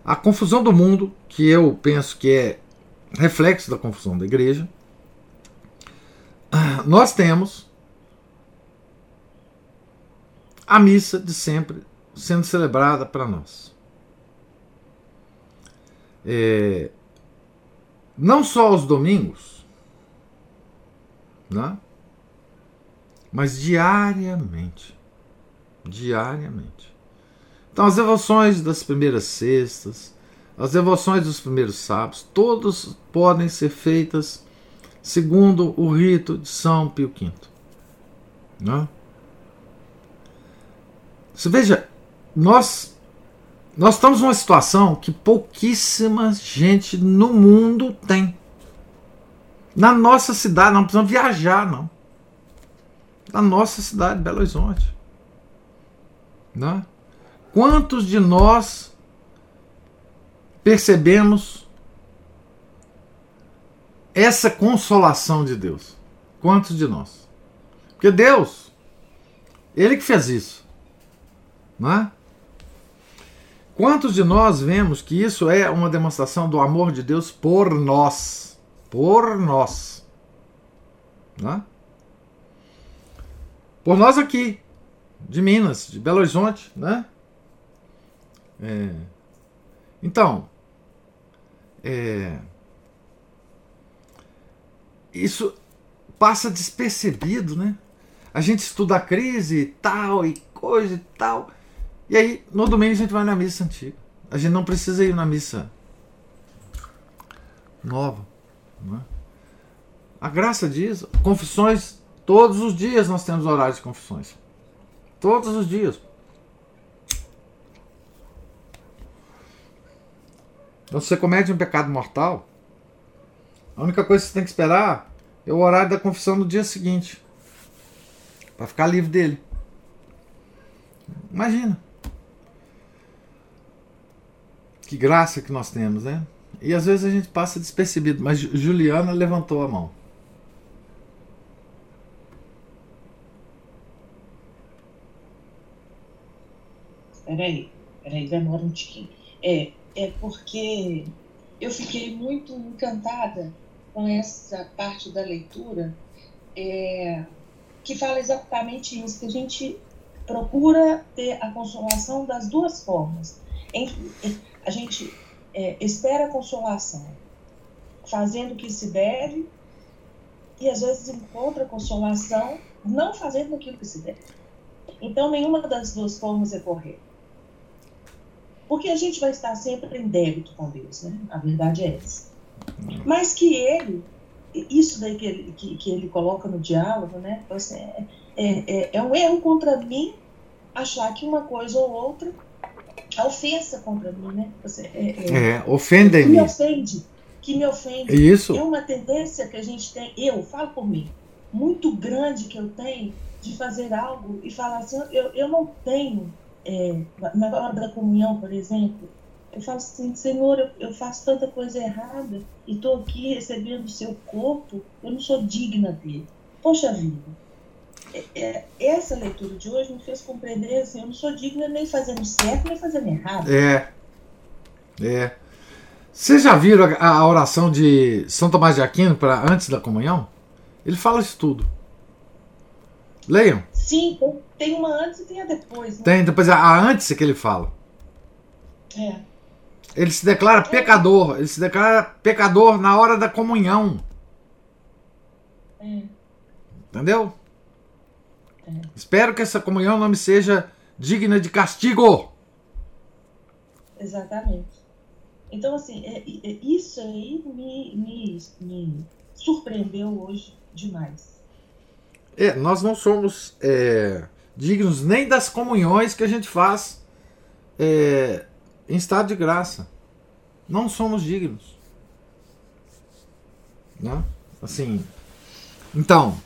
a confusão do mundo, que eu penso que é reflexo da confusão da igreja, nós temos a missa de sempre sendo celebrada para nós. É, não só aos domingos, né? mas diariamente. Diariamente. Então, as devoções das primeiras sextas, as devoções dos primeiros sábados, todos podem ser feitas segundo o rito de São Pio V. Né? Você veja, nós nós estamos numa situação que pouquíssima gente no mundo tem. Na nossa cidade, não precisamos viajar, não. Na nossa cidade, Belo Horizonte. Né? Quantos de nós percebemos essa consolação de Deus? Quantos de nós? Porque Deus, Ele que fez isso. Não é? Quantos de nós vemos que isso é uma demonstração do amor de Deus por nós? Por nós. Não é? Por nós aqui, de Minas, de Belo Horizonte, né? É. Então, é, isso passa despercebido, né? A gente estuda a crise e tal, e coisa e tal. E aí, no domingo, a gente vai na missa antiga. A gente não precisa ir na missa nova. Né? A graça diz, confissões, todos os dias nós temos horários de confissões. Todos os dias. Então, se você comete um pecado mortal, a única coisa que você tem que esperar é o horário da confissão no dia seguinte. Para ficar livre dele. Imagina. Que graça que nós temos, né? E às vezes a gente passa despercebido, mas Juliana levantou a mão. Peraí, peraí, demora um tiquinho. É, é porque eu fiquei muito encantada com essa parte da leitura é, que fala exatamente isso, que a gente procura ter a consolação das duas formas. Em, a gente é, espera a consolação fazendo o que se deve e às vezes encontra consolação não fazendo aquilo que se deve. Então, nenhuma das duas formas é correta. Porque a gente vai estar sempre em débito com Deus, né? A verdade é essa. Mas que ele, isso daí que ele, que, que ele coloca no diálogo, né? Assim, é, é, é, um erro contra mim achar que uma coisa ou outra a ofensa contra mim, né? Você, é, é, é ofendem-me. Que me ofende. Que me ofende. Isso. É uma tendência que a gente tem, eu, falo por mim, muito grande que eu tenho de fazer algo e falar assim, eu, eu não tenho, é, na hora da comunhão, por exemplo, eu falo assim, Senhor, eu, eu faço tanta coisa errada e estou aqui recebendo o seu corpo, eu não sou digna dele. Poxa vida, é, é, essa leitura de hoje me fez compreender assim, eu não sou digna nem fazendo certo nem fazendo errado. É. É. Vocês já viram a, a oração de São Tomás de Aquino para antes da comunhão? Ele fala isso tudo. Leiam. Sim, tem uma antes e tem a depois. Né? Tem, depois a antes é que ele fala. É. Ele se declara pecador. Ele se declara pecador na hora da comunhão. É. Entendeu? É. Espero que essa comunhão não me seja digna de castigo. Exatamente. Então, assim, é, é, isso aí me, me, me surpreendeu hoje demais. É, nós não somos é, dignos nem das comunhões que a gente faz é, em estado de graça. Não somos dignos. Né? Assim. Então,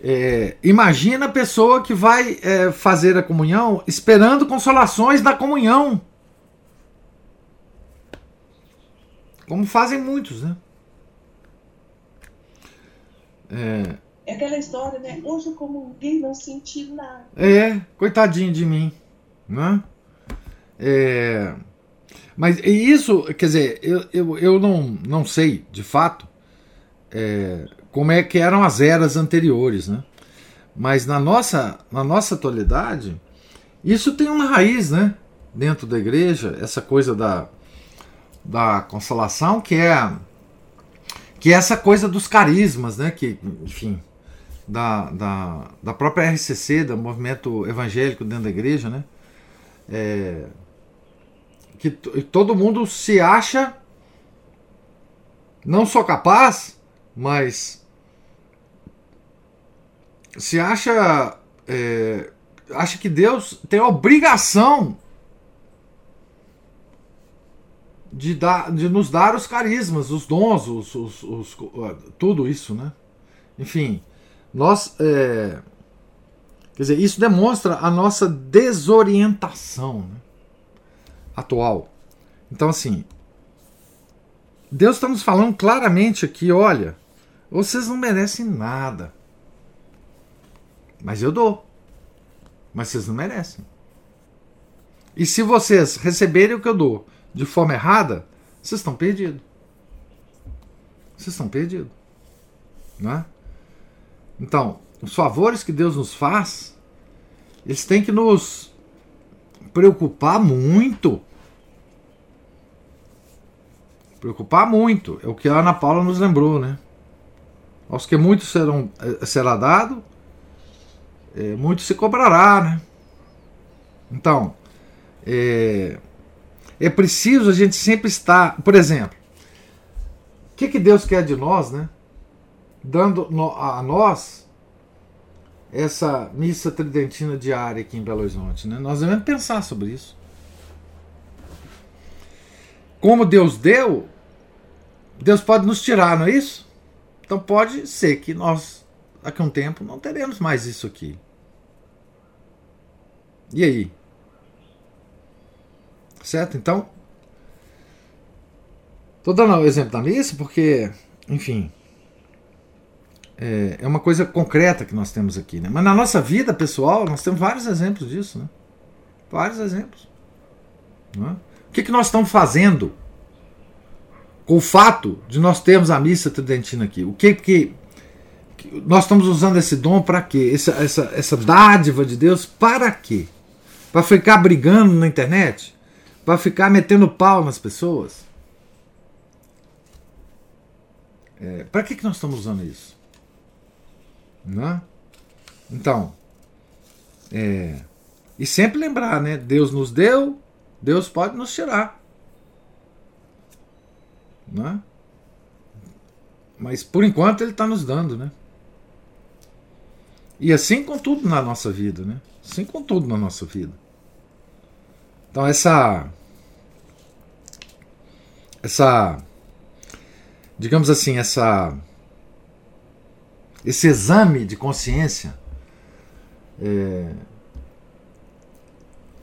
é, imagina a pessoa que vai é, fazer a comunhão esperando consolações da comunhão. Como fazem muitos, né? É, é aquela história, né? Hoje eu comunguei não senti nada. É, coitadinho de mim. Né? É, mas isso, quer dizer, eu, eu, eu não, não sei de fato é, como é que eram as eras anteriores, né? Mas na nossa, na nossa atualidade, isso tem uma raiz, né? Dentro da igreja, essa coisa da, da consolação, que é que é essa coisa dos carismas, né? Que, enfim, da, da, da própria RCC, do movimento evangélico dentro da igreja, né? É, que todo mundo se acha não só capaz, mas se acha é, acha que Deus tem a obrigação de, dar, de nos dar os carismas, os dons, os, os, os tudo isso, né? Enfim, nós. É, quer dizer, isso demonstra a nossa desorientação né, atual. Então, assim, Deus está nos falando claramente aqui: olha, vocês não merecem nada. Mas eu dou. Mas vocês não merecem. E se vocês receberem o que eu dou de forma errada, vocês estão perdidos. Vocês estão perdidos. Não é? Então, os favores que Deus nos faz, eles têm que nos preocupar muito. Preocupar muito. É o que a Ana Paula nos lembrou, né? Aos que muitos serão, eh, será dado, é, muito se cobrará, né? Então, é, é preciso a gente sempre estar, por exemplo, o que, que Deus quer de nós, né? Dando a nós essa missa tridentina diária aqui em Belo Horizonte, né? Nós devemos pensar sobre isso. Como Deus deu, Deus pode nos tirar, não é isso? Então pode ser que nós, daqui a um tempo, não teremos mais isso aqui. E aí? Certo? Então, estou dando o exemplo da missa porque, enfim, é, é, uma coisa concreta que nós temos aqui. Né? Mas na nossa vida pessoal, nós temos vários exemplos disso. Né? Vários exemplos. É? O que, que nós estamos fazendo com o fato de nós termos a missa tridentina aqui? O que, que, nós estamos usando esse dom para quê? Essa, essa, essa dádiva de Deus para quê? Para ficar brigando na internet? para ficar metendo pau nas pessoas? É, para que, que nós estamos usando isso? Né? Então, é, e sempre lembrar, né? Deus nos deu, Deus pode nos tirar. Né? Mas por enquanto Ele está nos dando, né? E assim com tudo na nossa vida, né? Assim com tudo na nossa vida. Então essa essa digamos assim, essa esse exame de consciência é,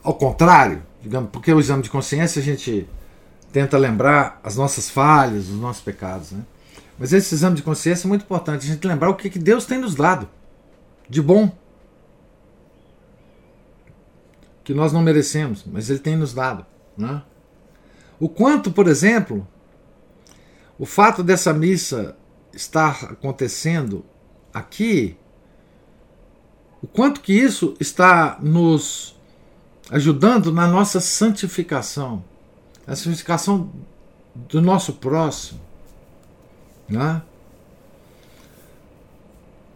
ao contrário, digamos, porque o exame de consciência a gente tenta lembrar as nossas falhas, os nossos pecados, né? Mas esse exame de consciência é muito importante, a gente lembrar o que, que Deus tem nos dado de bom que nós não merecemos, mas Ele tem nos dado. Né? O quanto, por exemplo, o fato dessa missa está acontecendo aqui, o quanto que isso está nos ajudando na nossa santificação, a santificação do nosso próximo, né?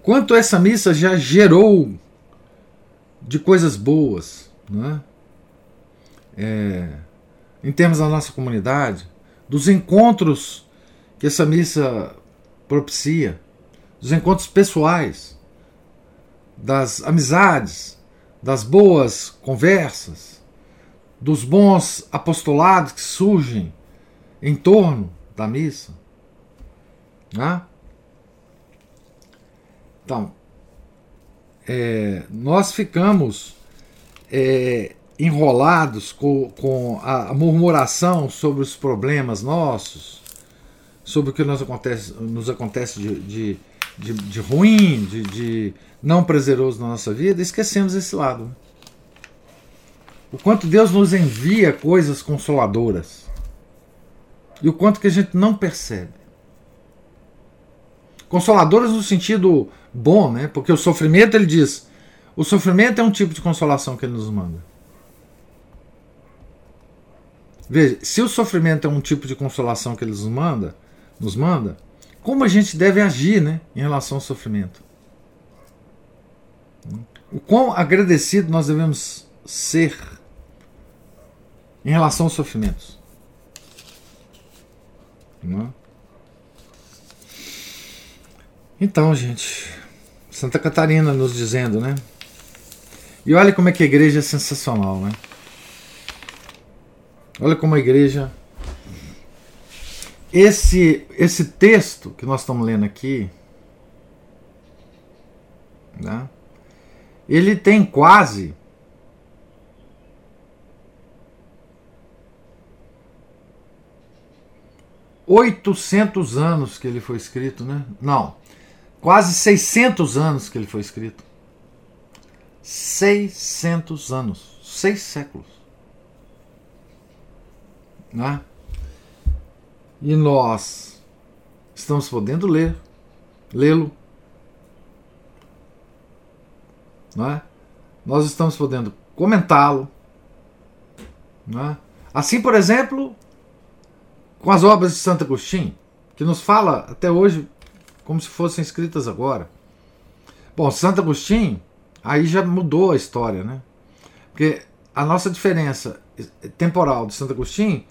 Quanto essa missa já gerou de coisas boas, né? É, em termos da nossa comunidade, dos encontros que essa missa propicia, dos encontros pessoais, das amizades, das boas conversas, dos bons apostolados que surgem em torno da missa. Né? Então, é, nós ficamos é, enrolados com, com a, murmuração sobre os problemas nossos, sobre o que nos acontece, nos acontece de, de, de, de ruim, de, de, não prazeroso na nossa vida, esquecemos esse lado. O quanto Deus nos envia coisas consoladoras e o quanto que a gente não percebe. Consoladoras no sentido bom, né? Porque o sofrimento, ele diz, o sofrimento é um tipo de consolação que ele nos manda. Veja, se o sofrimento é um tipo de consolação que ele nos manda, nos manda, como a gente deve agir, né, em relação ao sofrimento? O quão agradecido nós devemos ser em relação aos sofrimentos. Não é? Então, gente, Santa Catarina nos dizendo, né? E olha como é que a igreja é sensacional, né? Olha como a igreja. Esse, esse texto que nós estamos lendo aqui, né? ele tem quase oitocentos anos que ele foi escrito, né? Não, Quase 600 anos que ele foi escrito. 600 anos. Seis séculos. Né? E nós estamos podendo ler, lê-lo. Né? Nós estamos podendo comentá-lo. Né? Assim, por exemplo, com as obras de Santo Agostinho, que nos fala até hoje como se fossem escritas agora. Bom, Santo Agostinho, aí já mudou a história, né? Porque a nossa diferença temporal de Santo Agostinho,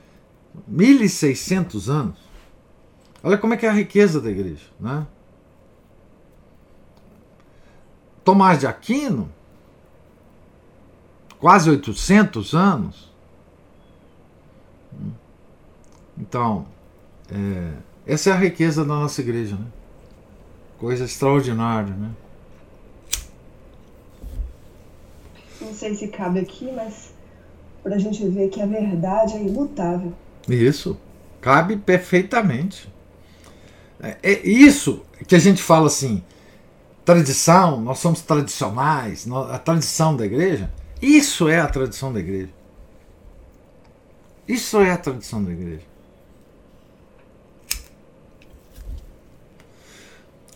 1600 anos. Olha como é que é a riqueza da igreja, né? Tomás de Aquino, quase 800 anos. Então, é, essa é a riqueza da nossa igreja, né? Coisa extraordinária, né? Não sei se cabe aqui, mas para a gente ver que a verdade é imutável. Isso, cabe perfeitamente. É, é isso que a gente fala assim, tradição, nós somos tradicionais, a tradição da igreja, isso é a tradição da igreja. Isso é a tradição da igreja.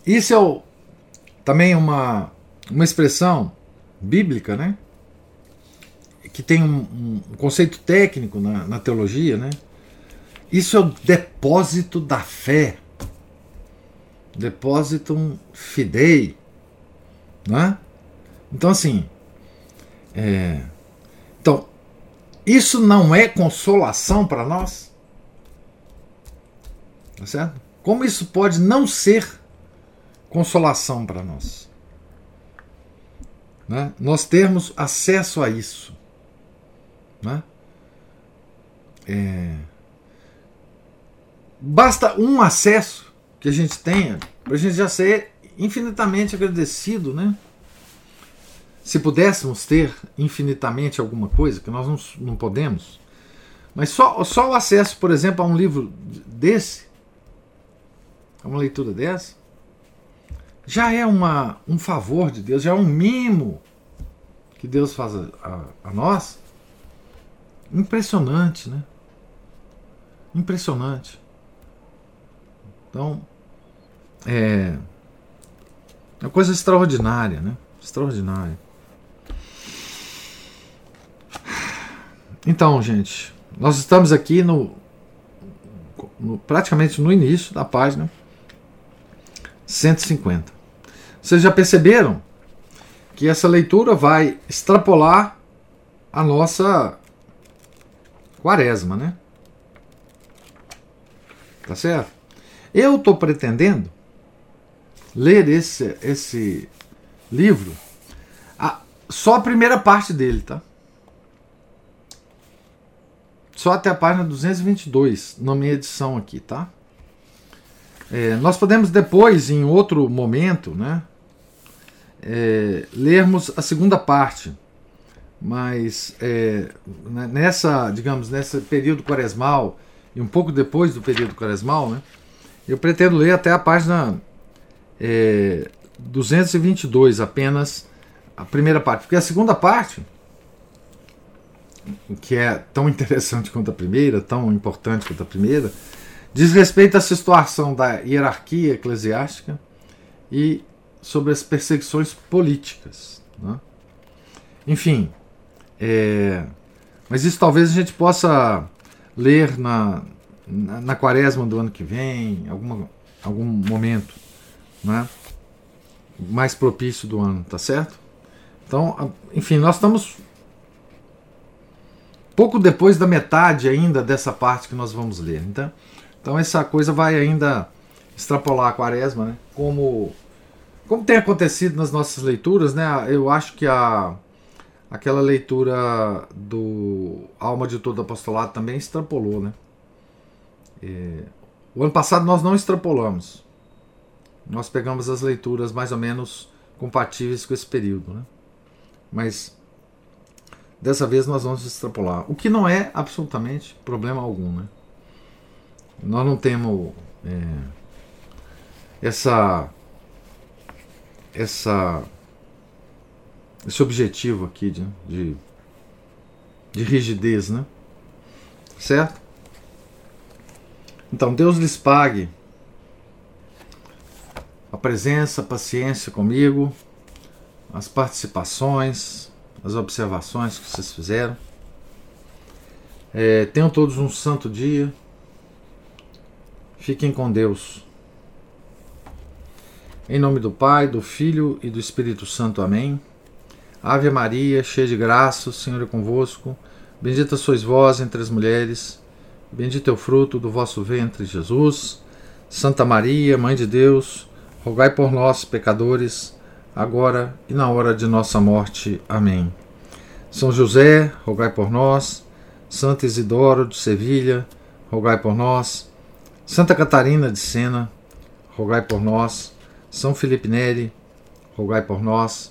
Isso é o, também uma, uma expressão bíblica, né? Que tem um, um conceito técnico na, na teologia, né? Isso é o depósito da fé. Depositum fidei. Né? Então, assim. É, então, isso não é consolação para nós? Tá certo? Como isso pode não ser consolação para nós. Né? Nós termos acesso a isso. Né? É... Basta um acesso que a gente tenha para a gente já ser infinitamente agradecido, né? Se pudéssemos ter infinitamente alguma coisa, que nós não, não podemos, mas só, só o acesso, por exemplo, a um livro desse, a uma leitura dessa, já é uma, um favor de Deus, já é um mimo que Deus faz a, a, a nós. Impressionante, né? Impressionante. Então, é uma coisa extraordinária, né? Extraordinária. Então, gente, nós estamos aqui no, no, praticamente no início da página 150. Vocês já perceberam que essa leitura vai extrapolar a nossa quaresma, né? Tá certo? Eu estou pretendendo ler esse, esse livro, a, só a primeira parte dele, tá? Só até a página 222, na minha edição aqui, tá? É, nós podemos depois, em outro momento, né, é, lermos a segunda parte, mas é, né, nessa, digamos, nesse período quaresmal e um pouco depois do período quaresmal, né, eu pretendo ler até a página é, 222 apenas a primeira parte, porque a segunda parte, que é tão interessante quanto a primeira, tão importante quanto a primeira, diz respeito à situação da hierarquia eclesiástica e sobre as perseguições políticas. Né? Enfim, é, mas isso talvez a gente possa ler na, na, na quaresma do ano que vem, alguma, algum momento né? mais propício do ano, tá certo? Então, enfim, nós estamos pouco depois da metade ainda dessa parte que nós vamos ler. Então, então essa coisa vai ainda extrapolar a quaresma, né? Como, como tem acontecido nas nossas leituras, né? Eu acho que a, aquela leitura do Alma de Todo Apostolado também extrapolou, né? É, o ano passado nós não extrapolamos nós pegamos as leituras mais ou menos compatíveis com esse período. Né? Mas dessa vez nós vamos extrapolar. O que não é absolutamente problema algum. Né? Nós não temos é, essa, essa, esse objetivo aqui de, de, de rigidez. Né? Certo? Então, Deus lhes pague a presença, a paciência comigo, as participações, as observações que vocês fizeram. É, tenham todos um santo dia. Fiquem com Deus. Em nome do Pai, do Filho e do Espírito Santo. Amém. Ave Maria, cheia de graça, o Senhor é convosco. Bendita sois vós entre as mulheres. Bendito é o fruto do vosso ventre, Jesus. Santa Maria, Mãe de Deus rogai por nós, pecadores, agora e na hora de nossa morte. Amém. São José, rogai por nós. Santo Isidoro de Sevilha, rogai por nós. Santa Catarina de Sena, rogai por nós. São Felipe Neri, rogai por nós.